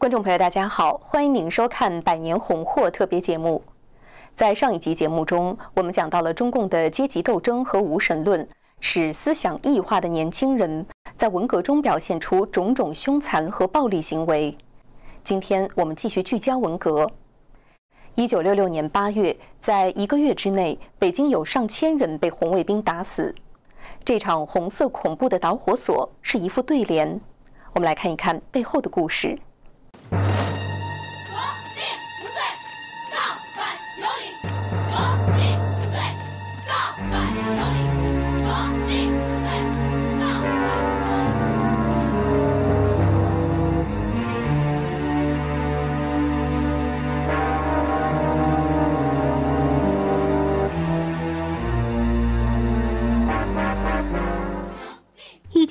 观众朋友，大家好，欢迎您收看《百年红货》特别节目。在上一集节目中，我们讲到了中共的阶级斗争和无神论，使思想异化的年轻人在文革中表现出种种凶残和暴力行为。今天我们继续聚焦文革。一九六六年八月，在一个月之内，北京有上千人被红卫兵打死。这场红色恐怖的导火索是一副对联。我们来看一看背后的故事。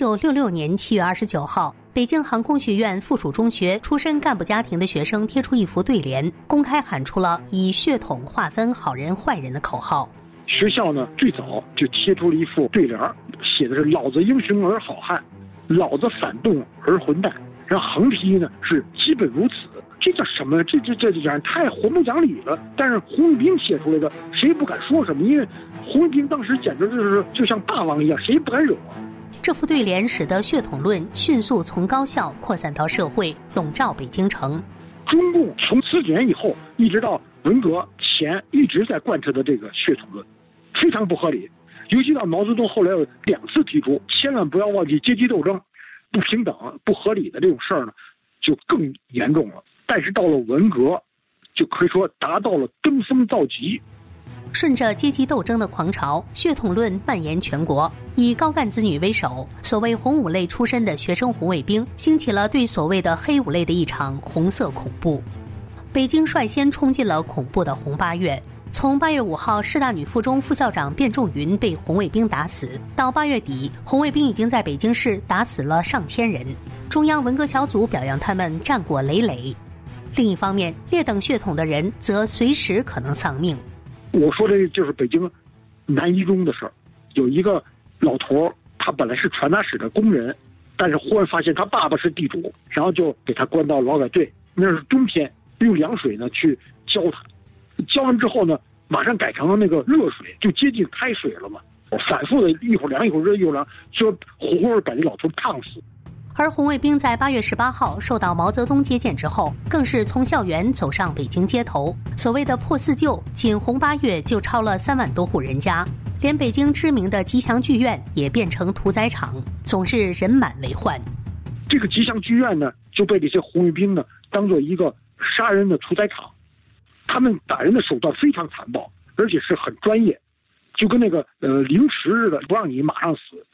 九六六年七月二十九号，北京航空学院附属中学出身干部家庭的学生贴出一幅对联，公开喊出了以血统划分好人坏人的口号。学校呢，最早就贴出了一副对联，写的是“老子英雄而好汉，老子反动而混蛋”。然后横批呢是“基本如此”。这叫什么？这这这这讲太活不讲理了。但是胡卫兵写出来的，谁也不敢说什么，因为胡卫兵当时简直就是就像大王一样，谁也不敢惹。这副对联使得血统论迅速从高校扩散到社会，笼罩北京城。中共从四九年以后一直到文革前，一直在贯彻的这个血统论，非常不合理。尤其到毛泽东后来有两次提出，千万不要忘记阶级斗争、不平等、不合理的这种事儿呢，就更严重了。但是到了文革，就可以说达到了登峰造极。顺着阶级斗争的狂潮，血统论蔓延全国。以高干子女为首，所谓红五类出身的学生红卫兵，兴起了对所谓的黑五类的一场红色恐怖。北京率先冲进了恐怖的红八月。从八月五号师大女附中副校长卞仲云被红卫兵打死，到八月底，红卫兵已经在北京市打死了上千人。中央文革小组表扬他们战果累累。另一方面，劣等血统的人则随时可能丧命。我说的就是北京南一中的事儿，有一个老头儿，他本来是传达室的工人，但是忽然发现他爸爸是地主，然后就给他关到劳改队。那是冬天，用凉水呢去浇他，浇完之后呢，马上改成了那个热水，就接近开水了嘛。反复的一会儿凉一会儿热一会儿凉，就活活把这老头烫死。而红卫兵在八月十八号受到毛泽东接见之后，更是从校园走上北京街头。所谓的破四旧，仅红八月就超了三万多户人家，连北京知名的吉祥剧院也变成屠宰场，总是人满为患。这个吉祥剧院呢，就被这些红卫兵呢当做一个杀人的屠宰场，他们打人的手段非常残暴，而且是很专业，就跟那个呃凌迟似的，不让你马上死，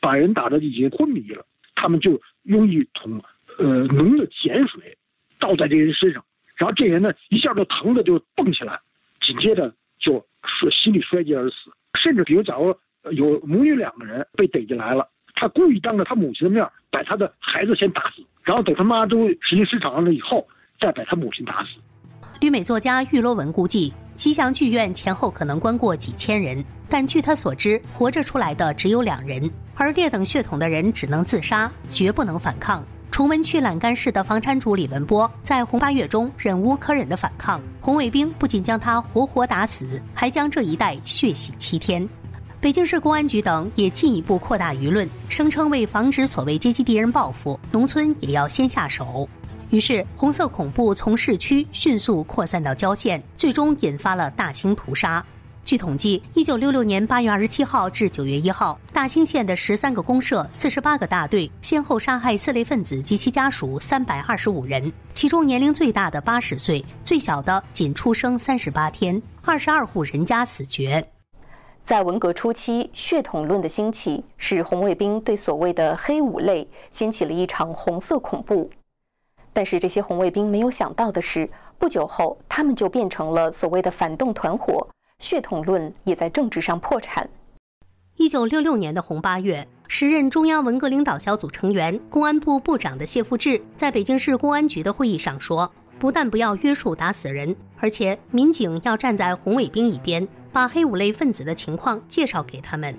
把人打的已经昏迷了。他们就用一桶，呃，浓的碱水倒在这人身上，然后这人呢一下就疼的就蹦起来，紧接着就说心力衰竭而死。甚至比如假如有母女两个人被逮进来了，他故意当着他母亲的面把他的孩子先打死，然后等他妈都神经失常了以后，再把他母亲打死。旅美作家玉罗文估计，吉祥剧院前后可能关过几千人。但据他所知，活着出来的只有两人，而劣等血统的人只能自杀，绝不能反抗。崇文区栏杆市的房产主李文波在红八月中忍无可忍的反抗，红卫兵不仅将他活活打死，还将这一带血洗七天。北京市公安局等也进一步扩大舆论，声称为防止所谓阶级敌人报复，农村也要先下手。于是，红色恐怖从市区迅速扩散到郊县，最终引发了大清屠杀。据统计，一九六六年八月二十七号至九月一号，大兴县的十三个公社、四十八个大队，先后杀害四类分子及其家属三百二十五人，其中年龄最大的八十岁，最小的仅出生三十八天，二十二户人家死绝。在文革初期，血统论的兴起，使红卫兵对所谓的黑五类掀起了一场红色恐怖。但是，这些红卫兵没有想到的是，不久后，他们就变成了所谓的反动团伙。血统论也在政治上破产。一九六六年的红八月，时任中央文革领导小组成员、公安部部长的谢富治在北京市公安局的会议上说：“不但不要约束打死人，而且民警要站在红卫兵一边，把黑五类分子的情况介绍给他们。”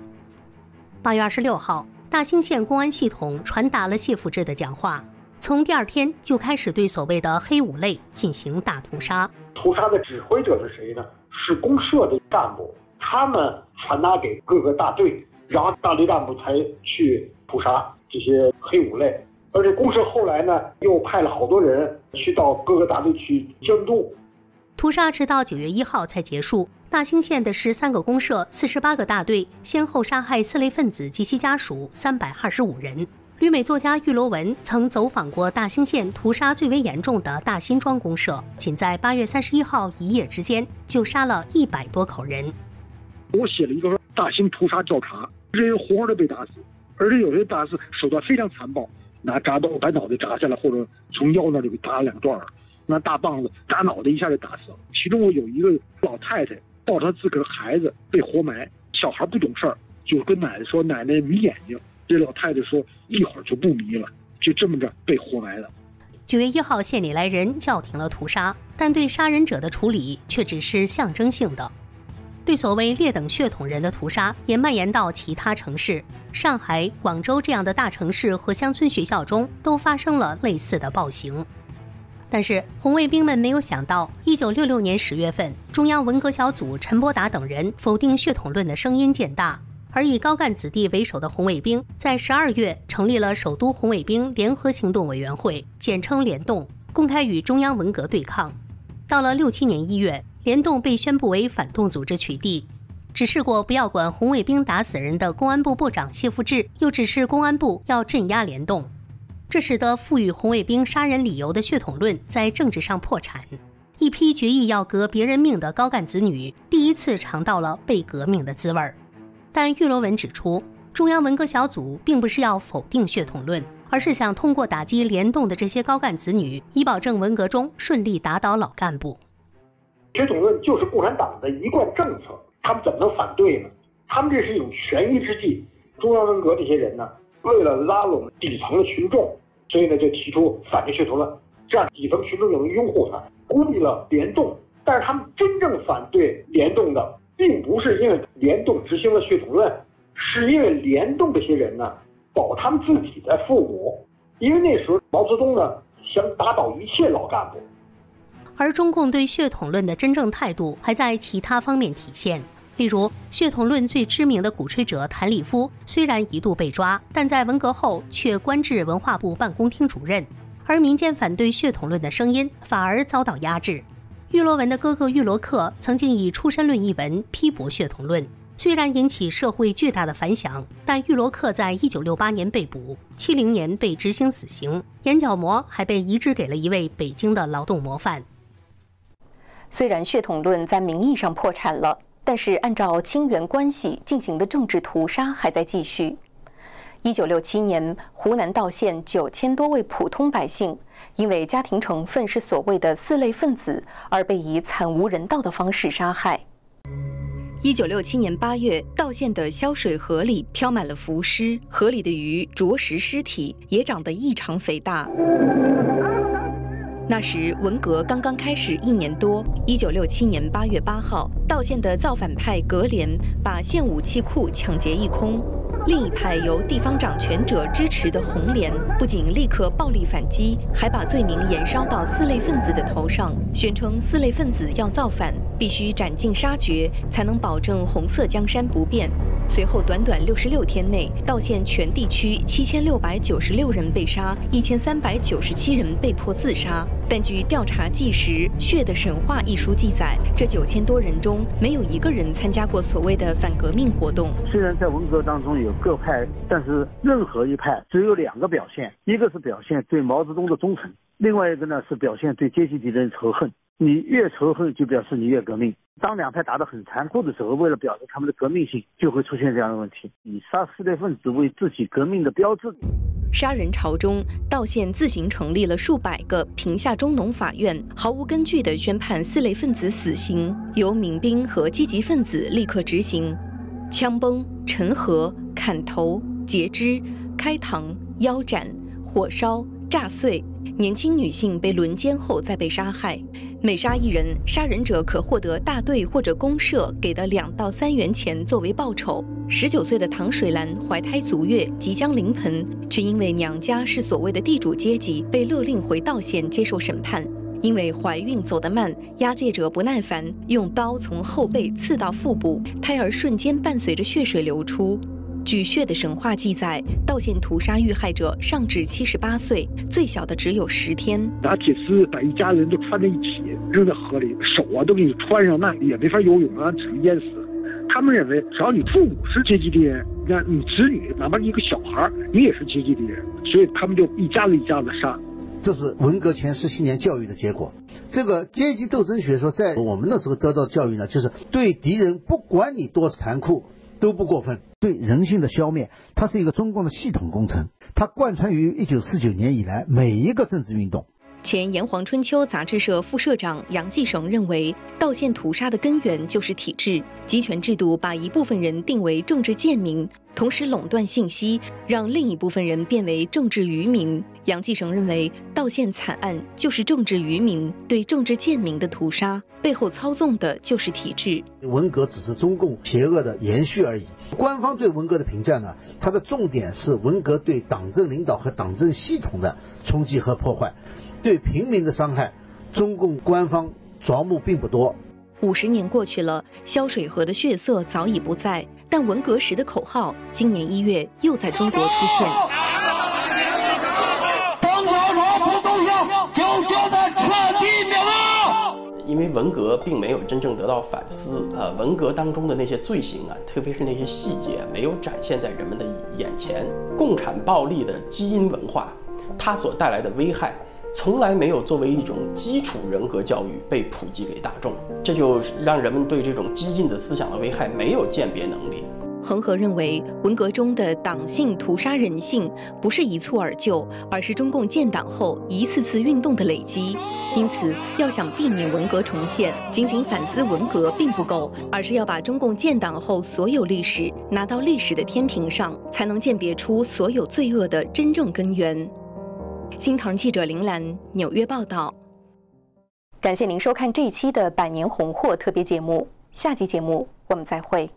八月二十六号，大兴县公安系统传达了谢富治的讲话。从第二天就开始对所谓的黑五类进行大屠杀。屠杀的指挥者是谁呢？是公社的干部，他们传达给各个大队，然后大队干部才去屠杀这些黑五类。而且公社后来呢，又派了好多人去到各个大队去监督。屠杀直到九月一号才结束。大兴县的十三个公社、四十八个大队，先后杀害四类分子及其家属三百二十五人。旅美作家玉罗文曾走访过大兴县屠杀最为严重的大辛庄公社，仅在八月三十一号一夜之间就杀了一百多口人。我写了一个大兴屠杀调查，人活活的被打死，而且有些打死手段非常残暴，拿铡刀把脑袋铡下来，或者从腰那里给打两段拿大棒子打脑袋一下就打死了。其中有一个老太太抱着她自个儿孩子被活埋，小孩不懂事儿，就跟奶奶说：“奶奶迷眼睛。”这老太太说：“一会儿就不迷了，就这么着被活埋了。”九月一号，县里来人叫停了屠杀，但对杀人者的处理却只是象征性的。对所谓劣等血统人的屠杀也蔓延到其他城市，上海、广州这样的大城市和乡村学校中都发生了类似的暴行。但是红卫兵们没有想到，一九六六年十月份，中央文革小组陈伯达等人否定血统论的声音渐大。而以高干子弟为首的红卫兵在十二月成立了首都红卫兵联合行动委员会，简称联动，公开与中央文革对抗。到了六七年一月，联动被宣布为反动组织取缔。指示过不要管红卫兵打死人的公安部部长谢富治，又指示公安部要镇压联动，这使得赋予红卫兵杀人理由的血统论在政治上破产。一批决意要革别人命的高干子女，第一次尝到了被革命的滋味儿。但玉罗文指出，中央文革小组并不是要否定血统论，而是想通过打击联动的这些高干子女，以保证文革中顺利打倒老干部。血统论就是共产党的一贯政策，他们怎么能反对呢？他们这是一种权宜之计。中央文革这些人呢，为了拉拢底层的群众，所以呢就提出反对血统论，这样底层群众就能拥护他，孤立了联动。但是他们真正反对联动的。并不是因为联动执行了血统论，是因为联动这些人呢保他们自己的父母，因为那时候毛泽东呢想打倒一切老干部。而中共对血统论的真正态度还在其他方面体现，例如血统论最知名的鼓吹者谭立夫，虽然一度被抓，但在文革后却官至文化部办公厅主任，而民间反对血统论的声音反而遭到压制。玉罗文的哥哥玉罗克曾经以《出身论》一文批驳血统论，虽然引起社会巨大的反响，但玉罗克在一九六八年被捕，七零年被执行死刑，眼角膜还被移植给了一位北京的劳动模范。虽然血统论在名义上破产了，但是按照亲缘关系进行的政治屠杀还在继续。一九六七年，湖南道县九千多位普通百姓，因为家庭成分是所谓的四类分子，而被以惨无人道的方式杀害。一九六七年八月，道县的潇水河里漂满了浮尸，河里的鱼啄食尸体，也长得异常肥大。那时文革刚刚开始一年多。一九六七年八月八号，道县的造反派格连把县武器库抢劫一空。另一派由地方掌权者支持的红联，不仅立刻暴力反击，还把罪名延烧到四类分子的头上，宣称四类分子要造反，必须斩尽杀绝，才能保证红色江山不变。随后，短短六十六天内，道县全地区七千六百九十六人被杀，一千三百九十七人被迫自杀。但据调查纪实《血的神话》一书记载，这九千多人中没有一个人参加过所谓的反革命活动。虽然在文革当中有各派，但是任何一派只有两个表现：一个是表现对毛泽东的忠诚，另外一个呢是表现对阶级敌人仇恨。你越仇恨，就表示你越革命。当两派打得很残酷的时候，为了表示他们的革命性，就会出现这样的问题：以杀四类分子为自己革命的标志。杀人潮中，道县自行成立了数百个平下中农法院，毫无根据地宣判四类分子死刑，由民兵和积极分子立刻执行，枪崩、沉河、砍头、截肢、开膛、腰斩、火烧、炸碎。年轻女性被轮奸后再被杀害。每杀一人，杀人者可获得大队或者公社给的两到三元钱作为报酬。十九岁的唐水兰怀胎足月，即将临盆，却因为娘家是所谓的地主阶级，被勒令回道县接受审判。因为怀孕走得慢，押解者不耐烦，用刀从后背刺到腹部，胎儿瞬间伴随着血水流出。据血的神话记载，道县屠杀遇害者上至七十八岁，最小的只有十天。拿铁丝把一家人都穿在一起，扔在河里，手啊都给你穿上，那也没法游泳啊，只能淹死。他们认为，只要你父母是阶级敌人，那你子女哪怕一个小孩，你也是阶级敌人，所以他们就一家子一家子杀。这是文革前十七年教育的结果。这个阶级斗争学说在我们那时候得到教育呢，就是对敌人不管你多残酷。都不过分，对人性的消灭，它是一个中共的系统工程，它贯穿于一九四九年以来每一个政治运动。前《炎黄春秋》杂志社副社长杨继绳认为，道县屠杀的根源就是体制，集权制度把一部分人定为政治贱民。同时垄断信息，让另一部分人变为政治愚民。杨继绳认为，道县惨案就是政治愚民对政治贱民的屠杀，背后操纵的就是体制。文革只是中共邪恶的延续而已。官方对文革的评价呢？它的重点是文革对党政领导和党政系统的冲击和破坏，对平民的伤害，中共官方着目并不多。五十年过去了，潇水河的血色早已不在，但文革时的口号，今年一月又在中国出现。邓小平不动摇，就叫他彻底灭亡。因为文革并没有真正得到反思，呃，文革当中的那些罪行啊，特别是那些细节，没有展现在人们的眼前。共产暴力的基因文化，它所带来的危害。从来没有作为一种基础人格教育被普及给大众，这就让人们对这种激进的思想的危害没有鉴别能力。恒河认为，文革中的党性屠杀人性不是一蹴而就，而是中共建党后一次次运动的累积。因此，要想避免文革重现，仅仅反思文革并不够，而是要把中共建党后所有历史拿到历史的天平上，才能鉴别出所有罪恶的真正根源。金堂记者林兰，纽约报道。感谢您收看这一期的《百年红货》特别节目，下期节目我们再会。